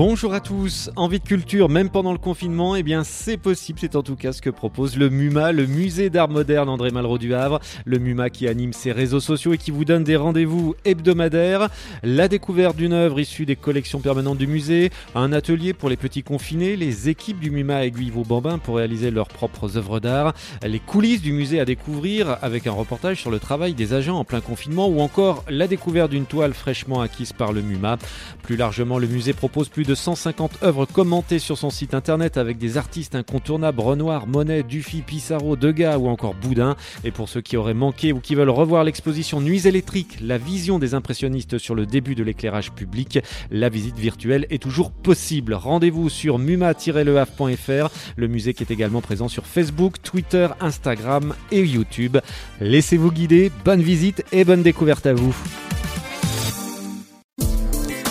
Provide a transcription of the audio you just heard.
Bonjour à tous. Envie de culture, même pendant le confinement, eh bien c'est possible. C'est en tout cas ce que propose le MUMA, le musée d'art moderne André Malraux du Havre. Le MUMA qui anime ses réseaux sociaux et qui vous donne des rendez-vous hebdomadaires. La découverte d'une œuvre issue des collections permanentes du musée, un atelier pour les petits confinés, les équipes du MUMA aiguillent vos bambins pour réaliser leurs propres œuvres d'art, les coulisses du musée à découvrir avec un reportage sur le travail des agents en plein confinement ou encore la découverte d'une toile fraîchement acquise par le MUMA. Plus largement, le musée propose plus de 150 œuvres commentées sur son site internet avec des artistes incontournables Renoir, Monet, Dufy, Pissarro, Degas ou encore Boudin. Et pour ceux qui auraient manqué ou qui veulent revoir l'exposition Nuits électriques, la vision des impressionnistes sur le début de l'éclairage public, la visite virtuelle est toujours possible. Rendez-vous sur muma-lehave.fr, le musée qui est également présent sur Facebook, Twitter, Instagram et YouTube. Laissez-vous guider, bonne visite et bonne découverte à vous.